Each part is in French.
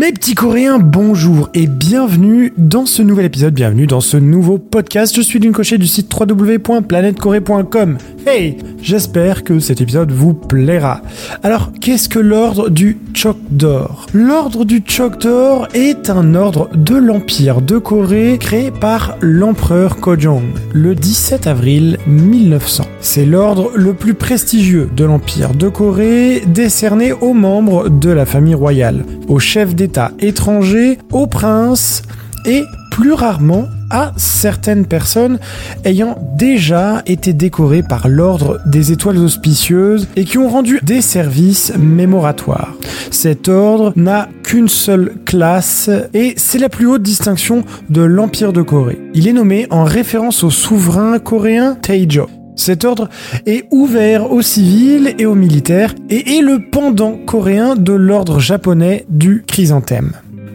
Mes petits coréens, bonjour et bienvenue dans ce nouvel épisode, bienvenue dans ce nouveau podcast. Je suis cochée du site www.planetcorée.com. Hey, j'espère que cet épisode vous plaira. Alors, qu'est-ce que l'ordre du Chokdor L'ordre du Chokdor est un ordre de l'Empire de Corée créé par l'empereur Kojong le 17 avril 1900. C'est l'ordre le plus prestigieux de l'Empire de Corée décerné aux membres de la famille royale, aux chefs étrangers, aux princes et plus rarement à certaines personnes ayant déjà été décorées par l'ordre des étoiles auspicieuses et qui ont rendu des services mémoratoires. Cet ordre n'a qu'une seule classe et c'est la plus haute distinction de l'Empire de Corée. Il est nommé en référence au souverain coréen Taejo. Cet ordre est ouvert aux civils et aux militaires et est le pendant coréen de l'ordre japonais du chrysanthème.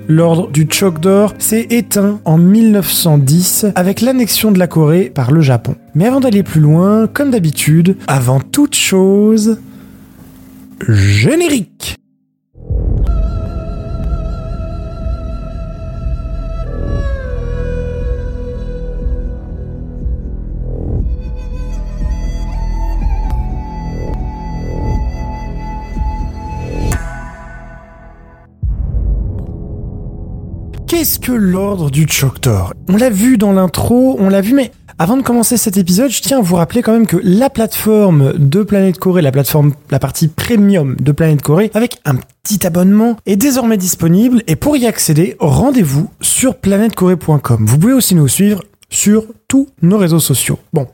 L'ordre du Chokdor s'est éteint en 1910 avec l'annexion de la Corée par le Japon. Mais avant d'aller plus loin, comme d'habitude, avant toute chose, générique Qu'est-ce que l'ordre du Chokdor On l'a vu dans l'intro, on l'a vu, mais avant de commencer cet épisode, je tiens à vous rappeler quand même que la plateforme de Planète Corée, la plateforme, la partie premium de Planète Corée, avec un petit abonnement, est désormais disponible. Et pour y accéder, rendez-vous sur planètecorée.com. Vous pouvez aussi nous suivre sur tous nos réseaux sociaux. Bon,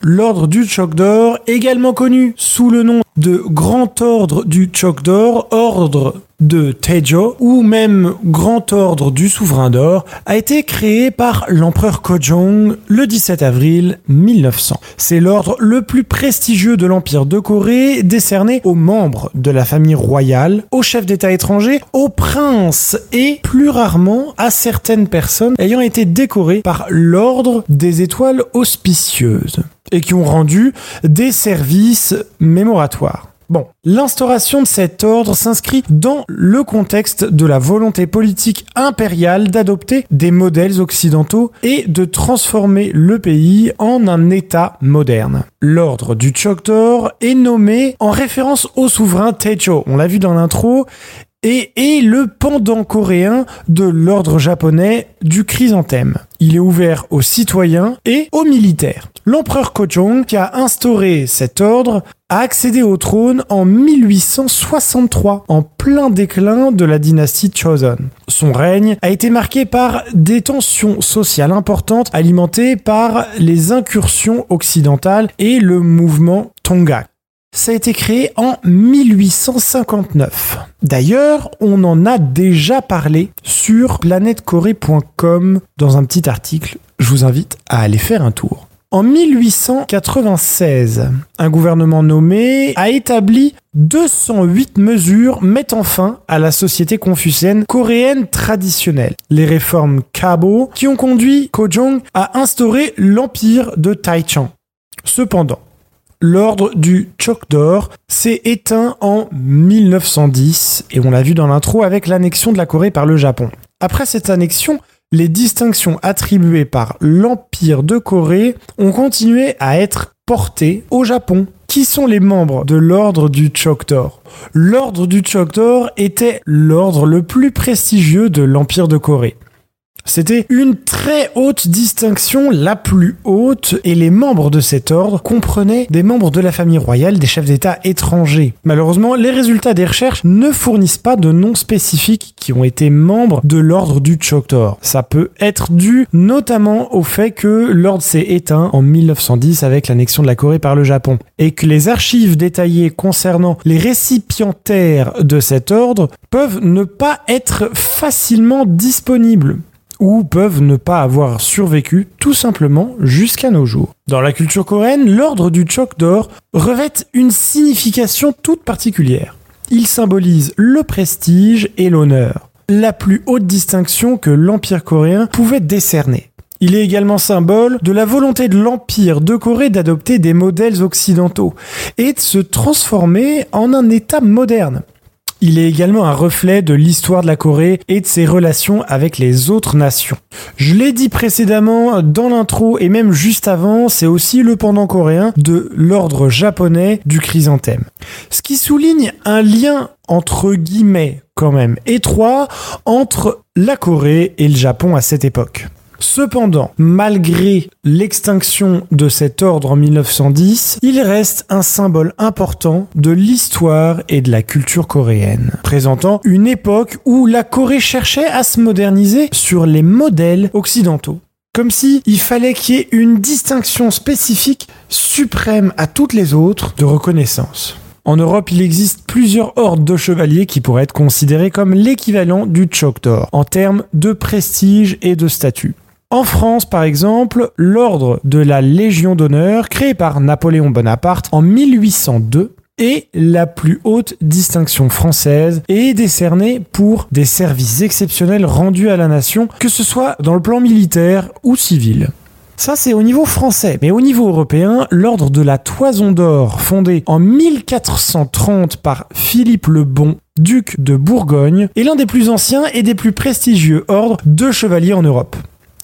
l'ordre du Choc d'Or, également connu sous le nom de Grand Ordre du Choc d'Or, ordre de Tejo ou même Grand Ordre du Souverain d'Or a été créé par l'empereur Kojong le 17 avril 1900. C'est l'ordre le plus prestigieux de l'Empire de Corée décerné aux membres de la famille royale, aux chefs d'État étrangers, aux princes et plus rarement à certaines personnes ayant été décorées par l'ordre des étoiles auspicieuses et qui ont rendu des services mémoratoires. Bon, l'instauration de cet ordre s'inscrit dans le contexte de la volonté politique impériale d'adopter des modèles occidentaux et de transformer le pays en un État moderne. L'ordre du Chokdor est nommé en référence au souverain Techo, on l'a vu dans l'intro, et est le pendant coréen de l'ordre japonais du chrysanthème. Il est ouvert aux citoyens et aux militaires. L'empereur Kojong, qui a instauré cet ordre, a accédé au trône en 1863, en plein déclin de la dynastie Choson. Son règne a été marqué par des tensions sociales importantes alimentées par les incursions occidentales et le mouvement Tonga. Ça a été créé en 1859. D'ailleurs, on en a déjà parlé sur planètecorée.com dans un petit article. Je vous invite à aller faire un tour. En 1896, un gouvernement nommé a établi 208 mesures mettant fin à la société confucienne coréenne traditionnelle. Les réformes Kabo qui ont conduit Kojong à instaurer l'empire de Taichan. Cependant, l'ordre du Chokdor s'est éteint en 1910 et on l'a vu dans l'intro avec l'annexion de la Corée par le Japon. Après cette annexion, les distinctions attribuées par l'Empire de Corée ont continué à être portées au Japon. Qui sont les membres de l'ordre du Chokdor L'ordre du Chokdor était l'ordre le plus prestigieux de l'Empire de Corée. C'était une très haute distinction, la plus haute, et les membres de cet ordre comprenaient des membres de la famille royale, des chefs d'État étrangers. Malheureusement, les résultats des recherches ne fournissent pas de noms spécifiques qui ont été membres de l'ordre du Chokdor. Ça peut être dû notamment au fait que l'ordre s'est éteint en 1910 avec l'annexion de la Corée par le Japon, et que les archives détaillées concernant les récipientaires de cet ordre peuvent ne pas être facilement disponibles ou peuvent ne pas avoir survécu tout simplement jusqu'à nos jours. Dans la culture coréenne, l'ordre du Chok d'or revêt une signification toute particulière. Il symbolise le prestige et l'honneur, la plus haute distinction que l'Empire coréen pouvait décerner. Il est également symbole de la volonté de l'Empire de Corée d'adopter des modèles occidentaux et de se transformer en un État moderne. Il est également un reflet de l'histoire de la Corée et de ses relations avec les autres nations. Je l'ai dit précédemment dans l'intro et même juste avant, c'est aussi le pendant coréen de l'ordre japonais du chrysanthème. Ce qui souligne un lien entre guillemets quand même étroit entre la Corée et le Japon à cette époque. Cependant, malgré l'extinction de cet ordre en 1910, il reste un symbole important de l'histoire et de la culture coréenne, présentant une époque où la Corée cherchait à se moderniser sur les modèles occidentaux. Comme si il fallait qu'il y ait une distinction spécifique suprême à toutes les autres de reconnaissance. En Europe, il existe plusieurs hordes de chevaliers qui pourraient être considérés comme l'équivalent du Choctaw en termes de prestige et de statut. En France, par exemple, l'ordre de la Légion d'honneur, créé par Napoléon Bonaparte en 1802, est la plus haute distinction française et est décernée pour des services exceptionnels rendus à la nation, que ce soit dans le plan militaire ou civil. Ça, c'est au niveau français. Mais au niveau européen, l'ordre de la Toison d'Or, fondé en 1430 par Philippe le Bon, duc de Bourgogne, est l'un des plus anciens et des plus prestigieux ordres de chevaliers en Europe.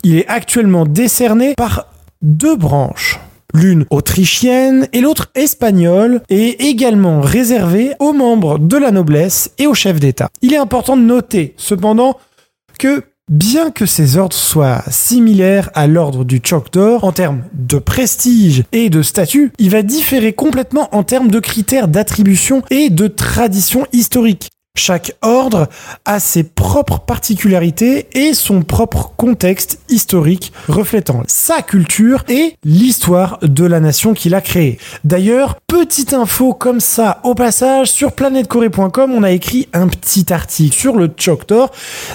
Il est actuellement décerné par deux branches. L'une autrichienne et l'autre espagnole est également réservé aux membres de la noblesse et aux chefs d'État. Il est important de noter cependant que Bien que ces ordres soient similaires à l'ordre du Choctaw en termes de prestige et de statut, il va différer complètement en termes de critères d'attribution et de tradition historique. Chaque ordre a ses propres particularités et son propre contexte historique reflétant sa culture et l'histoire de la nation qu'il a créée. D'ailleurs, petite info comme ça au passage, sur planetcorée.com, on a écrit un petit article sur le Choctaw.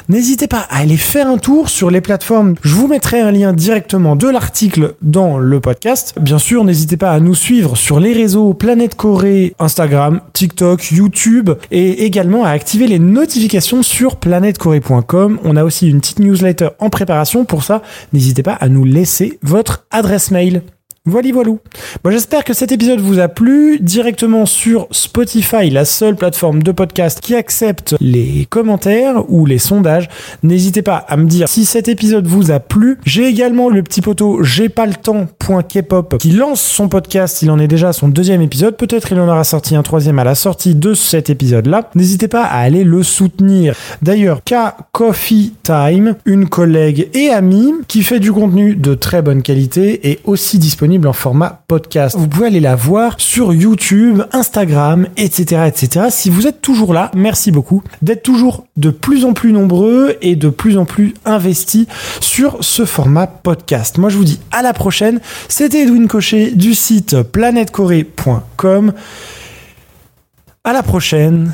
N'hésitez pas à aller faire un tour sur les plateformes. Je vous mettrai un lien directement de l'article dans le podcast. Bien sûr, n'hésitez pas à nous suivre sur les réseaux Planète Corée, Instagram, TikTok, YouTube et également à activer les notifications sur planetcorée.com. On a aussi une petite newsletter en préparation. Pour ça, n'hésitez pas à nous laisser votre adresse mail. Voilà, voilà. Bon, j'espère que cet épisode vous a plu. Directement sur Spotify, la seule plateforme de podcast qui accepte les commentaires ou les sondages. N'hésitez pas à me dire si cet épisode vous a plu. J'ai également le petit poteau j'ai pas le temps.kpop qui lance son podcast. Il en est déjà à son deuxième épisode. Peut-être il en aura sorti un troisième à la sortie de cet épisode-là. N'hésitez pas à aller le soutenir. D'ailleurs, K Coffee Time, une collègue et amie qui fait du contenu de très bonne qualité est aussi en format podcast. Vous pouvez aller la voir sur YouTube, Instagram, etc., etc. Si vous êtes toujours là, merci beaucoup d'être toujours de plus en plus nombreux et de plus en plus investis sur ce format podcast. Moi, je vous dis à la prochaine. C'était Edwin Cochet du site planetcorée.com. À la prochaine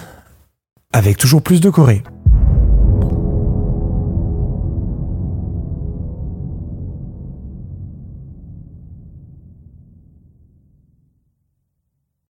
avec toujours plus de Corée.